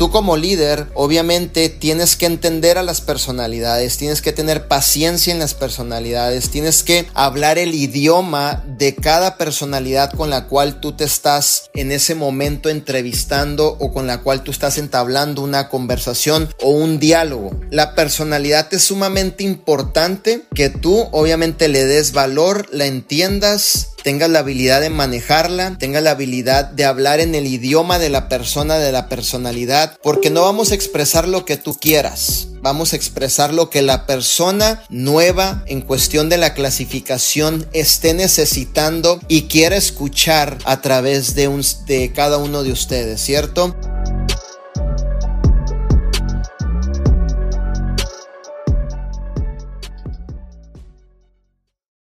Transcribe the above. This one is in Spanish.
tú como líder, obviamente tienes que entender a las personalidades, tienes que tener paciencia en las personalidades, tienes que hablar el idioma de cada personalidad con la cual tú te estás en ese momento entrevistando o con la cual tú estás entablando una conversación o un diálogo. La personalidad es sumamente importante que tú obviamente le des valor, la entiendas tengas la habilidad de manejarla, tengas la habilidad de hablar en el idioma de la persona, de la personalidad, porque no vamos a expresar lo que tú quieras. Vamos a expresar lo que la persona nueva en cuestión de la clasificación esté necesitando y quiera escuchar a través de, un, de cada uno de ustedes, ¿cierto?